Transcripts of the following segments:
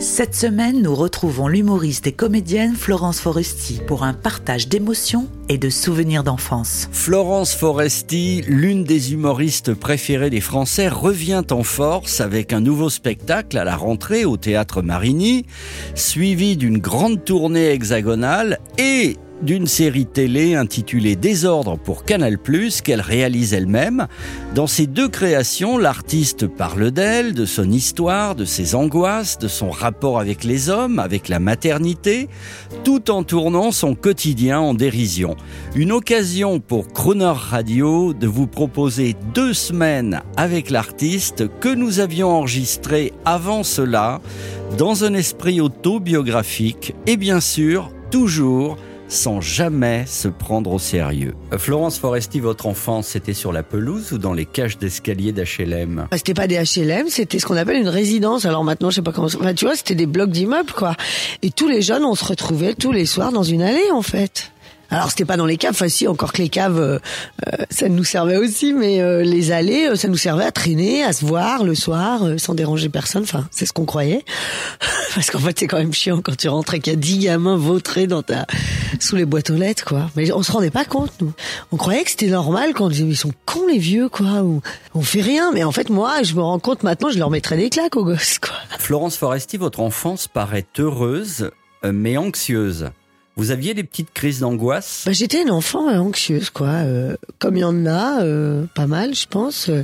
Cette semaine, nous retrouvons l'humoriste et comédienne Florence Foresti pour un partage d'émotions et de souvenirs d'enfance. Florence Foresti, l'une des humoristes préférées des Français, revient en force avec un nouveau spectacle à la rentrée au théâtre Marigny, suivi d'une grande tournée hexagonale et d'une série télé intitulée Désordre pour Canal+, qu'elle réalise elle-même. Dans ces deux créations, l'artiste parle d'elle, de son histoire, de ses angoisses, de son rapport avec les hommes, avec la maternité, tout en tournant son quotidien en dérision. Une occasion pour Croner Radio de vous proposer deux semaines avec l'artiste que nous avions enregistré avant cela, dans un esprit autobiographique et bien sûr, toujours sans jamais se prendre au sérieux. Florence Foresti, votre enfance, c'était sur la pelouse ou dans les cages d'escalier d'HLM Ah, C'était pas des HLM, c'était ce qu'on appelle une résidence. Alors maintenant, je sais pas comment. Enfin, tu vois, c'était des blocs d'immeubles, quoi. Et tous les jeunes, on se retrouvait tous les soirs dans une allée, en fait. Alors c'était pas dans les caves, enfin si, encore que les caves, euh, euh, ça nous servait aussi, mais euh, les allées, euh, ça nous servait à traîner, à se voir le soir, euh, sans déranger personne. Enfin, c'est ce qu'on croyait. Parce qu'en fait, c'est quand même chiant quand tu rentres et qu'il y a dix gamins vautrés dans ta sous les boîtes aux lettres, quoi. Mais on se rendait pas compte, nous. On croyait que c'était normal quand on disait, ils sont cons les vieux, quoi. Ou on fait rien. Mais en fait, moi, je me rends compte maintenant, je leur mettrais des claques aux gosses, quoi. Florence Foresti, votre enfance paraît heureuse, mais anxieuse. Vous aviez des petites crises d'angoisse? Bah, j'étais une enfant euh, anxieuse, quoi. euh, comme il y en a, euh, pas mal, je pense. euh,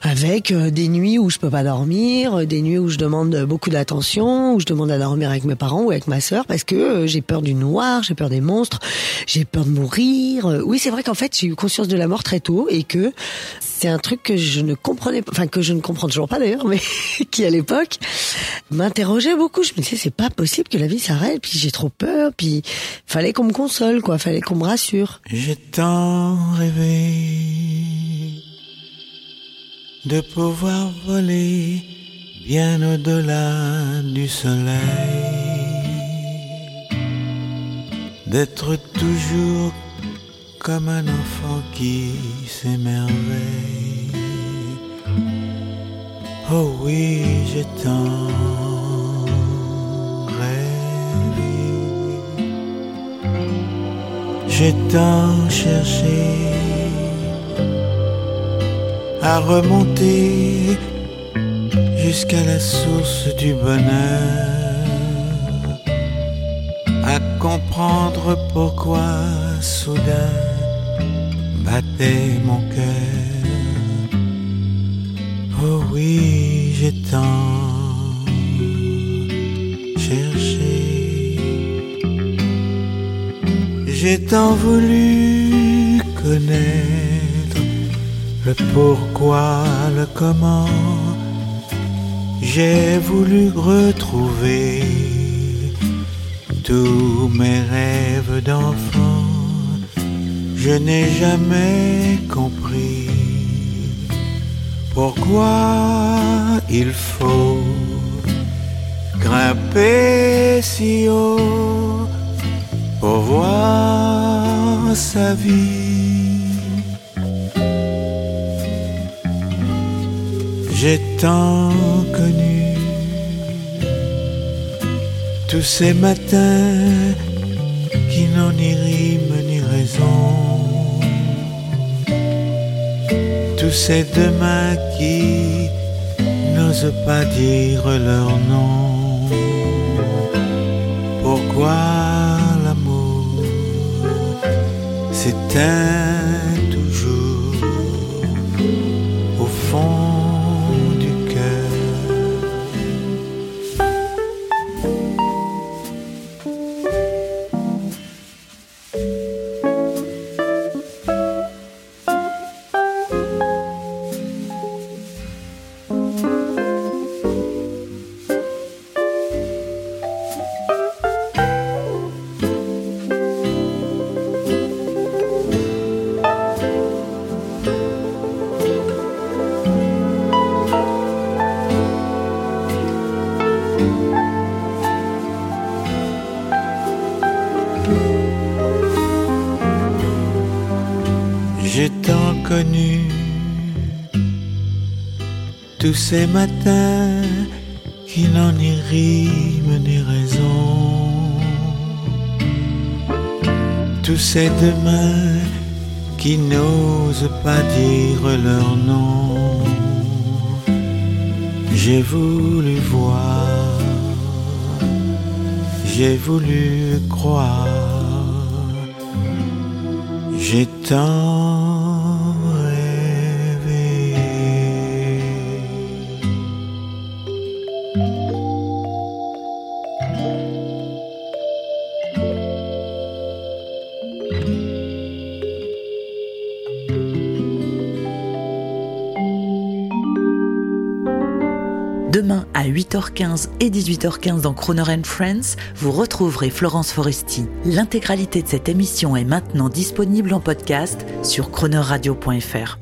avec euh, des nuits où je peux pas dormir, euh, des nuits où je demande beaucoup d'attention, où je demande à dormir avec mes parents ou avec ma sœur, parce que euh, j'ai peur du noir, j'ai peur des monstres, j'ai peur de mourir. Oui, c'est vrai qu'en fait, j'ai eu conscience de la mort très tôt et que c'est un truc que je ne comprenais pas, enfin que je ne comprends toujours pas d'ailleurs, mais qui à l'époque m'interrogeait beaucoup. Je me disais, c'est pas possible que la vie s'arrête, puis j'ai trop peur, puis fallait qu'on me console, quoi, fallait qu'on me rassure. J'ai tant rêvé de pouvoir voler bien au-delà du soleil, d'être toujours comme un enfant qui s'émerveille. Oh oui, j'ai tant J'ai tant cherché à remonter jusqu'à la source du bonheur, à comprendre pourquoi soudain battait mon cœur. Oh oui, j'ai tant J'ai tant voulu connaître le pourquoi, le comment. J'ai voulu retrouver tous mes rêves d'enfant. Je n'ai jamais compris pourquoi il faut grimper si haut pour voir sa vie. J'ai tant connu tous ces matins qui n'ont ni rime ni raison. Tous ces demain qui n'osent pas dire leur nom. Pourquoi time tous ces matins qui ni rime ni raison. Tous ces demain qui n'osent pas dire leur nom. J'ai voulu voir, j'ai voulu croire, j'ai tant à 8h15 et 18h15 dans Croner Friends, vous retrouverez Florence Foresti. L'intégralité de cette émission est maintenant disponible en podcast sur cronerradio.fr.